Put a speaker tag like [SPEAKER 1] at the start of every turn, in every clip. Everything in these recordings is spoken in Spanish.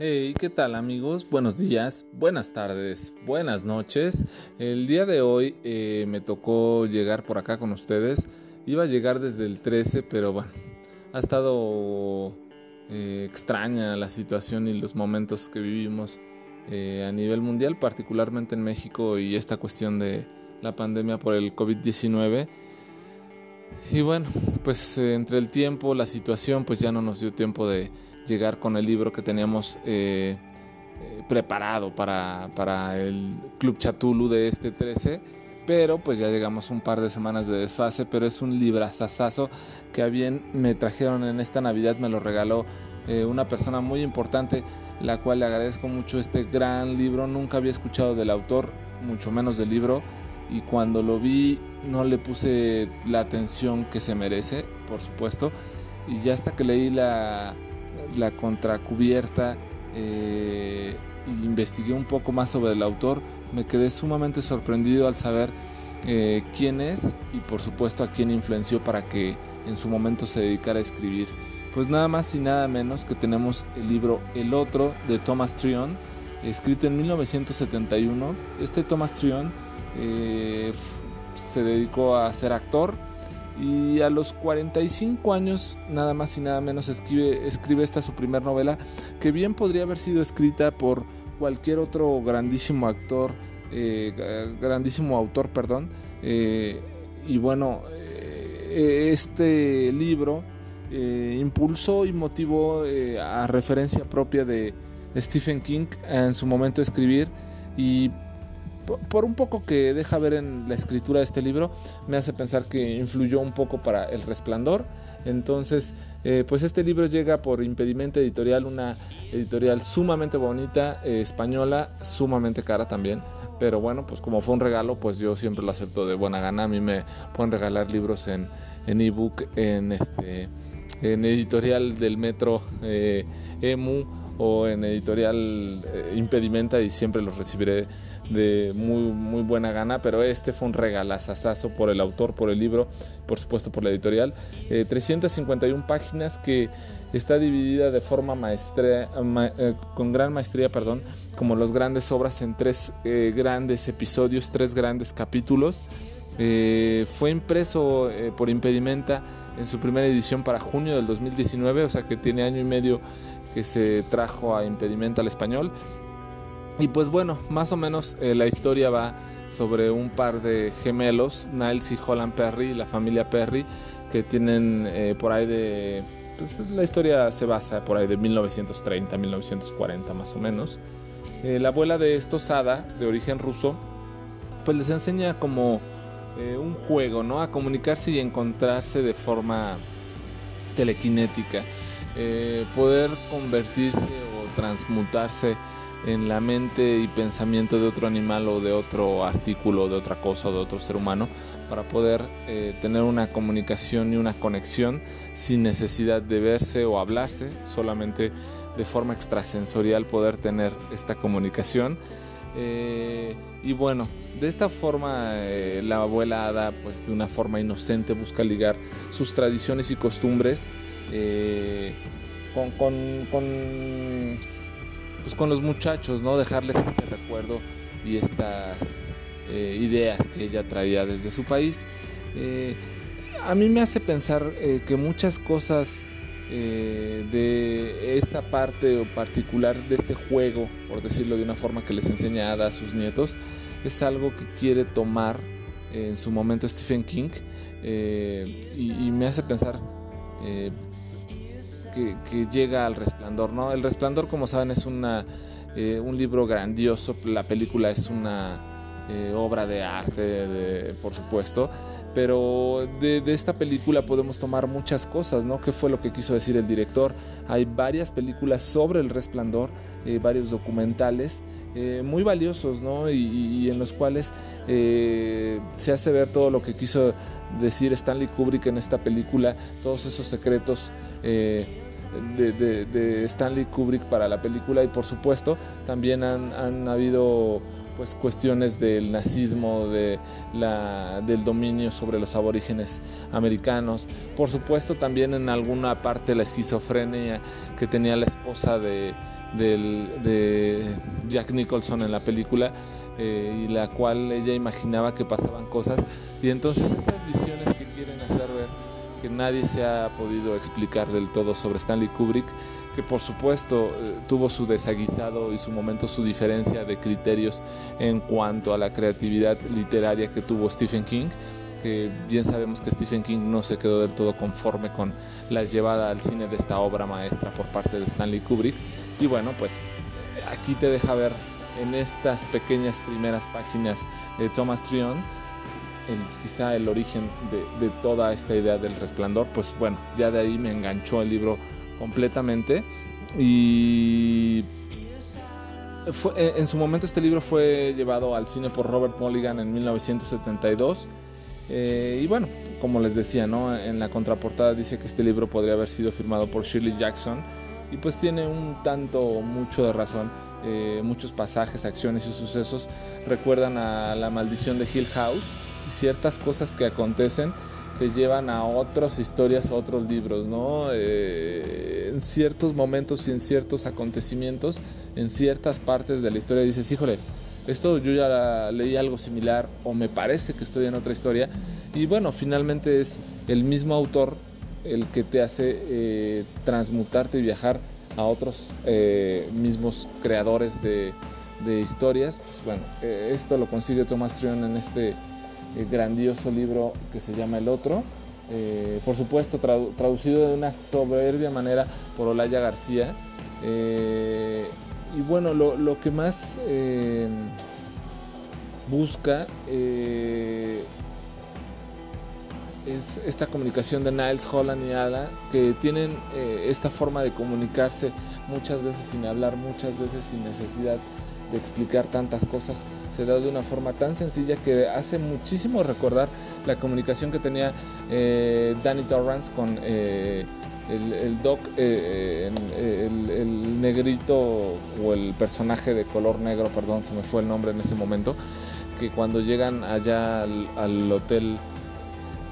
[SPEAKER 1] Hey, ¿qué tal amigos? Buenos días, buenas tardes, buenas noches. El día de hoy eh, me tocó llegar por acá con ustedes. Iba a llegar desde el 13, pero bueno, ha estado eh, extraña la situación y los momentos que vivimos eh, a nivel mundial, particularmente en México y esta cuestión de la pandemia por el COVID-19. Y bueno, pues entre el tiempo, la situación, pues ya no nos dio tiempo de llegar con el libro que teníamos eh, eh, preparado para, para, el Club Chatulu de este 13. Pero pues ya llegamos un par de semanas de desfase, pero es un librazazazo que a bien me trajeron en esta Navidad, me lo regaló eh, una persona muy importante, la cual le agradezco mucho este gran libro. Nunca había escuchado del autor, mucho menos del libro, y cuando lo vi no le puse la atención que se merece, por supuesto. Y ya hasta que leí la, la contracubierta eh, y investigué un poco más sobre el autor, me quedé sumamente sorprendido al saber eh, quién es y por supuesto a quién influenció para que en su momento se dedicara a escribir. Pues nada más y nada menos que tenemos el libro El Otro de Thomas Trion, escrito en 1971. Este Thomas Trion eh, se dedicó a ser actor, y a los 45 años, nada más y nada menos, escribe, escribe esta su primera novela, que bien podría haber sido escrita por cualquier otro grandísimo actor, eh, grandísimo autor, perdón. Eh, y bueno, eh, este libro impulsó y motivó a referencia propia de Stephen King en su momento de escribir y por un poco que deja ver en la escritura de este libro, me hace pensar que influyó un poco para El Resplandor. Entonces, eh, pues este libro llega por Impedimento Editorial, una editorial sumamente bonita, eh, española, sumamente cara también. Pero bueno, pues como fue un regalo, pues yo siempre lo acepto de buena gana. A mí me pueden regalar libros en ebook, en, este, en editorial del Metro eh, EMU o en editorial Impedimenta y siempre los recibiré de muy, muy buena gana, pero este fue un regalazazazo por el autor, por el libro, por supuesto por la editorial. 351 eh, páginas que está dividida de forma maestra, eh, con gran maestría, perdón, como las grandes obras en tres eh, grandes episodios, tres grandes capítulos. fue impreso por Impedimenta en su primera edición para junio del 2019, o sea que tiene año y medio que se trajo a Impedimenta al español y pues bueno, más o menos eh, la historia va sobre un par de gemelos, Niles y Holland Perry, la familia Perry, que tienen eh, por ahí de... Pues la historia se basa por ahí de 1930, 1940 más o menos. Eh, la abuela de estos, Ada, de origen ruso, pues les enseña como un juego, ¿no? A comunicarse y encontrarse de forma telequinética. poder convertirse o transmutarse en la mente y pensamiento de otro animal o de otro artículo, de otra cosa, o de otro ser humano, para poder eh, tener una comunicación y una conexión sin necesidad de verse o hablarse, solamente de forma extrasensorial poder tener esta comunicación. Eh, y bueno, de esta forma eh, la abuela Ada, pues de una forma inocente, busca ligar sus tradiciones y costumbres con, con pues con los muchachos, ¿no? Dejarles este recuerdo y estas eh, ideas que ella traía desde su país. Eh, a mí me hace pensar eh, que muchas cosas de esta parte particular de este juego, por decirlo de una forma que les enseña a sus nietos, es algo que quiere tomar en su momento Stephen King y, me hace pensar que, llega al resplandor, ¿no? El resplandor, como saben, es una, eh, un libro grandioso, la película es una eh, obra de arte, por supuesto, pero de, esta película podemos tomar muchas cosas, ¿no? ¿Qué fue lo que quiso decir el director? Hay varias películas sobre el resplandor, eh, varios documentales muy valiosos, ¿no? Y, en los cuales se hace ver todo lo que quiso decir Stanley Kubrick en esta película, todos esos secretos de, Stanley Kubrick para la película. Y por supuesto también han, habido pues cuestiones del nazismo, de la, del dominio sobre los aborígenes americanos, por supuesto también en alguna parte la esquizofrenia que tenía la esposa de, de Jack Nicholson en la película eh, y la cual ella imaginaba que pasaban cosas. Y entonces estas visiones nadie se ha podido explicar del todo sobre Stanley Kubrick, que por supuesto eh, tuvo su desaguisado y su momento, su diferencia de criterios en cuanto a la creatividad literaria que tuvo Stephen King, que bien sabemos que Stephen King no se quedó del todo conforme con la llevada al cine de esta obra maestra por parte de Stanley Kubrick. Y bueno, pues aquí te deja ver en estas pequeñas primeras páginas de Thomas Trion el, quizá el origen de, toda esta idea del resplandor, pues bueno, ya de ahí me enganchó el libro completamente y en su momento este libro fue llevado al cine por Robert Mulligan en 1972 eh, y bueno, como les decía, ¿no? en la contraportada dice que este libro podría haber sido firmado por Shirley Jackson y pues tiene un tanto mucho de razón. Eh, muchos pasajes, acciones y sucesos recuerdan a la maldición de Hill House ciertas cosas que acontecen te llevan a otras historias, otros libros, ¿no? Eh, en ciertos momentos y en ciertos acontecimientos, en ciertas partes de la historia dices, híjole, esto yo ya leí algo similar o me parece que estoy en otra historia. Y bueno, finalmente es el mismo autor el que te hace eh, transmutarte y viajar a otros eh, mismos creadores de, historias. Pues bueno, esto lo consigue Thomas Trion en este grandioso libro que se llama El Otro. por supuesto, traducido de una soberbia manera por Olaya García y bueno, lo, que más eh, busca eh, es esta comunicación de Niles, Holland y Ada, que tienen eh, esta forma de comunicarse muchas veces sin hablar, muchas veces sin necesidad de explicar tantas cosas. Se da de una forma tan sencilla que hace muchísimo recordar la comunicación que tenía Danny Torrance con el, Doc, eh, eh, el, negrito o el personaje de color negro, perdón, se me fue el nombre en ese momento, que cuando llegan allá al, hotel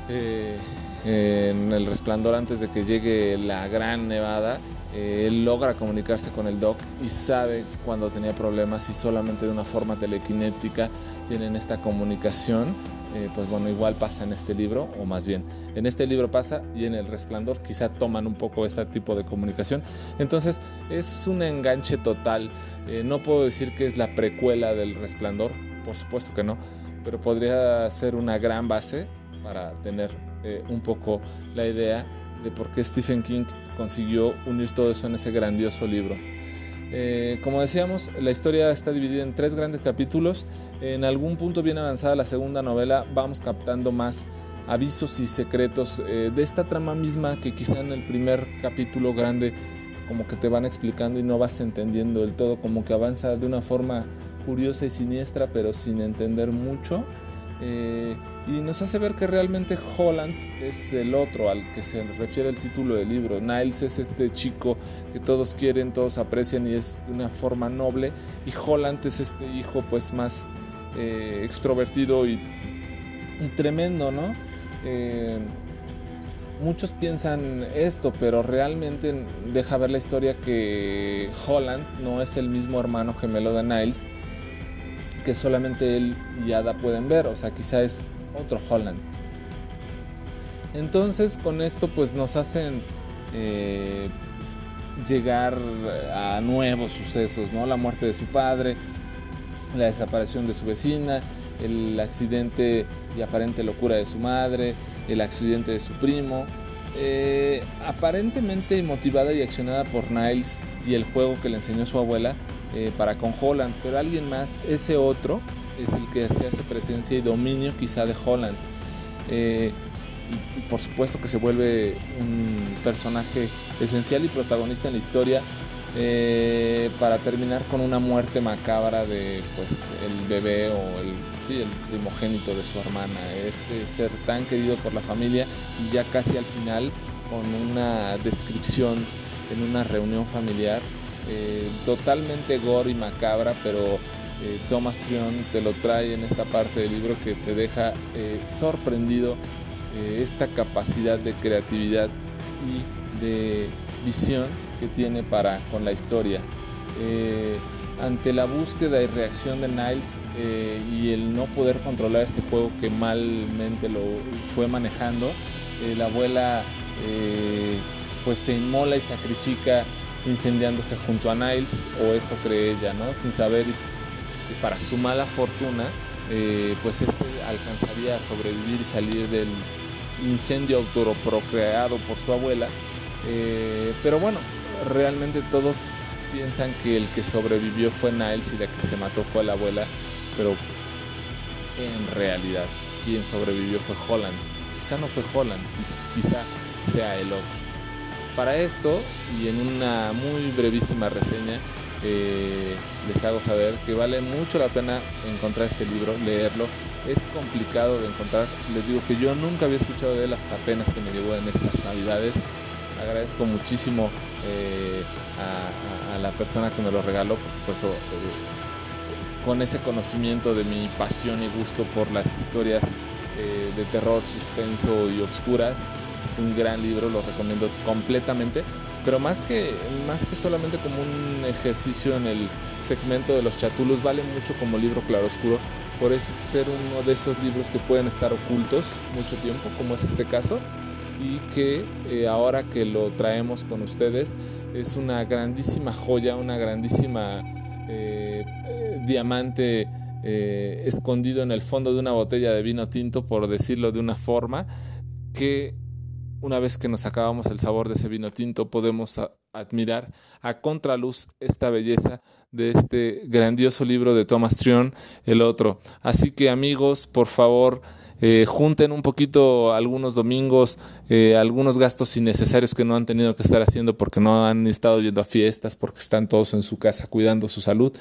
[SPEAKER 1] eh, en el resplandor antes de que llegue la gran nevada, él logra comunicarse con el Doc y sabe cuando tenía problemas y solamente de una forma telequinética tienen esta comunicación eh, pues bueno, igual pasa en este libro, o más bien, en este libro pasa y en El Resplandor quizá toman un poco este tipo de comunicación. Entonces es un enganche total. Eh, no puedo decir que es la precuela del Resplandor, por supuesto que no, pero podría ser una gran base para tener eh, un poco la idea de por qué Stephen King consiguió unir todo eso en ese grandioso libro. Eh, como decíamos, la historia está dividida en tres grandes capítulos. En algún punto bien avanzada la segunda novela vamos captando más avisos y secretos eh, de esta trama misma que quizá en el primer capítulo grande como que te van explicando y no vas entendiendo del todo, como que avanza de una forma curiosa y siniestra pero sin entender mucho. Eh, y nos hace ver que realmente Holland es el otro al que se refiere el título del libro. Niles es este chico que todos quieren, todos aprecian y es de una forma noble. Y Holland es este hijo pues más eh, extrovertido y, tremendo, ¿no? Eh, muchos piensan esto, pero realmente deja ver la historia que Holland no es el mismo hermano gemelo de Niles que solamente él y Ada pueden ver, o sea, quizá es otro Holland. Entonces con esto pues nos hacen eh, llegar a nuevos sucesos, ¿no? La muerte de su padre, la desaparición de su vecina, el accidente y aparente locura de su madre, el accidente de su primo. Eh, aparentemente motivada y accionada por Niles y el juego que le enseñó su abuela, eh, para con Holland, pero alguien más, ese otro, es el que se hace presencia y dominio quizá de Holland. Eh, y, por supuesto que se vuelve un personaje esencial y protagonista en la historia eh, para terminar con una muerte macabra de pues el bebé o el sí el primogénito de su hermana este ser tan querido por la familia y ya casi al final con una descripción en una reunión familiar eh, totalmente gore y macabra, pero eh, Thomas Trion te lo trae en esta parte del libro que te deja eh, sorprendido esta capacidad de creatividad y de visión que tiene para con la historia. Eh, ante la búsqueda y reacción de Niles eh, y el no poder controlar este juego que malmente lo fue manejando, eh, la abuela pues se inmola y sacrifica incendiándose junto a Niles, o eso cree ella, ¿no? Sin saber que para su mala fortuna, pues este alcanzaría a sobrevivir y salir del incendio autoprocreado por su abuela. pero bueno, realmente todos piensan que el que sobrevivió fue Niles y la que se mató fue la abuela, pero en realidad quien sobrevivió fue Holland. Quizá no fue Holland, quizá sea el otro. Para esto, y en una muy brevísima reseña, eh, les hago saber que vale mucho la pena encontrar este libro, leerlo. Es complicado de encontrar. Les digo que yo nunca había escuchado de él hasta apenas que me llegó en estas navidades. Agradezco muchísimo eh, a, la persona que me lo regaló, por supuesto, eh, con ese conocimiento de mi pasión y gusto por las historias de terror, suspenso y obscuras. Es un gran libro, lo recomiendo completamente, pero más que, más que solamente como un ejercicio en el segmento de los chatulos, vale mucho como libro claroscuro por ser uno de esos libros que pueden estar ocultos mucho tiempo, como es este caso, y que eh, ahora que lo traemos con ustedes es una grandísima joya, una grandísima eh, eh, diamante escondido en el fondo de una botella de vino tinto, por decirlo de una forma, que una vez que nos acabamos el sabor de ese vino tinto podemos admirar a contraluz esta belleza de este grandioso libro de Thomas Trion, el otro. Así que amigos, por favor, eh, junten un poquito algunos domingos, eh, algunos gastos innecesarios que no han tenido que estar haciendo porque no han estado yendo a fiestas, porque están todos en su casa cuidando su salud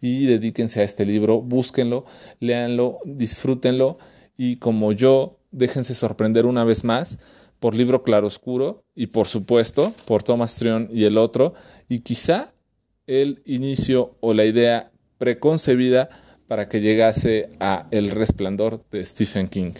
[SPEAKER 1] y dedíquense a este libro, búsquenlo, léanlo, disfrútenlo y como yo, déjense sorprender una vez más por libro claroscuro y por supuesto por Thomas Trion y el otro y quizá el inicio o la idea preconcebida para que llegase a El Resplandor de Stephen King.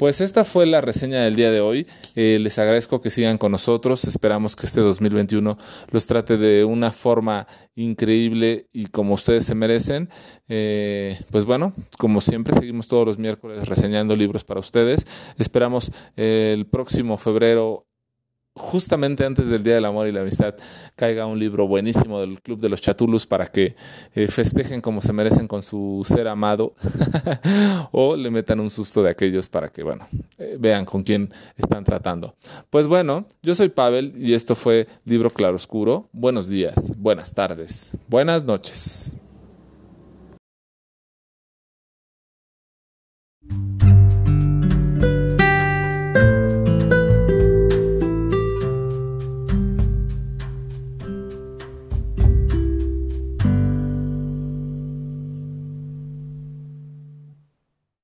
[SPEAKER 1] Pues esta fue la reseña del día de hoy. Eh, les agradezco que sigan con nosotros. Esperamos que este 2021 los trate de una forma increíble y como ustedes se merecen. Eh, pues bueno, como siempre, seguimos todos los miércoles reseñando libros para ustedes. Esperamos el próximo febrero justamente antes del Día del Amor y la Amistad caiga un libro buenísimo del Club de los Chatulus para que eh, festejen como se merecen con su ser amado o le metan un susto de aquellos para que, bueno, eh, vean con quién están tratando. Pues bueno, yo soy Pavel y esto fue Libro Claroscuro. Buenos días, buenas tardes, buenas noches.